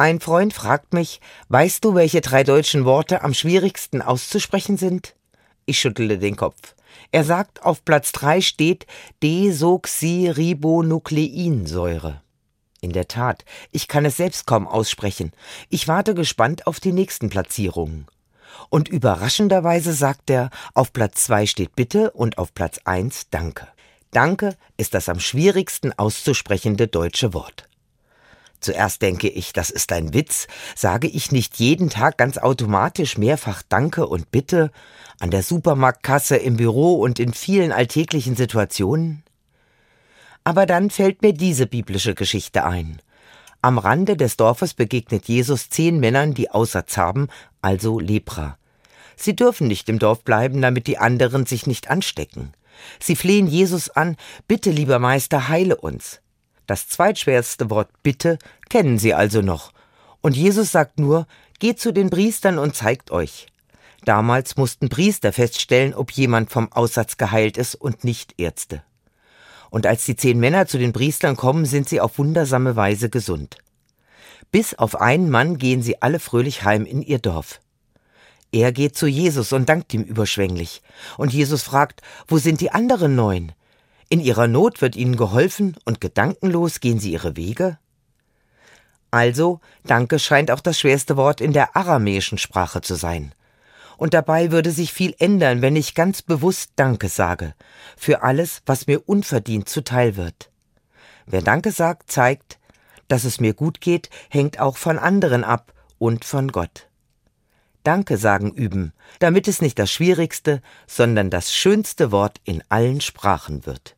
Ein Freund fragt mich, weißt du, welche drei deutschen Worte am schwierigsten auszusprechen sind? Ich schüttelte den Kopf. Er sagt, auf Platz drei steht Desoxyribonukleinsäure. In der Tat, ich kann es selbst kaum aussprechen. Ich warte gespannt auf die nächsten Platzierungen. Und überraschenderweise sagt er, auf Platz zwei steht Bitte und auf Platz eins Danke. Danke ist das am schwierigsten auszusprechende deutsche Wort. Zuerst denke ich, das ist ein Witz. Sage ich nicht jeden Tag ganz automatisch mehrfach Danke und Bitte an der Supermarktkasse, im Büro und in vielen alltäglichen Situationen? Aber dann fällt mir diese biblische Geschichte ein. Am Rande des Dorfes begegnet Jesus zehn Männern, die Aussatz haben, also Lepra. Sie dürfen nicht im Dorf bleiben, damit die anderen sich nicht anstecken. Sie flehen Jesus an, bitte, lieber Meister, heile uns. Das zweitschwerste Wort bitte kennen sie also noch. Und Jesus sagt nur, geht zu den Priestern und zeigt euch. Damals mussten Priester feststellen, ob jemand vom Aussatz geheilt ist und nicht Ärzte. Und als die zehn Männer zu den Priestern kommen, sind sie auf wundersame Weise gesund. Bis auf einen Mann gehen sie alle fröhlich heim in ihr Dorf. Er geht zu Jesus und dankt ihm überschwänglich. Und Jesus fragt, wo sind die anderen neun? In ihrer Not wird ihnen geholfen und gedankenlos gehen sie ihre Wege? Also, Danke scheint auch das schwerste Wort in der aramäischen Sprache zu sein. Und dabei würde sich viel ändern, wenn ich ganz bewusst Danke sage, für alles, was mir unverdient zuteil wird. Wer Danke sagt, zeigt, dass es mir gut geht, hängt auch von anderen ab und von Gott. Danke sagen üben, damit es nicht das schwierigste, sondern das schönste Wort in allen Sprachen wird.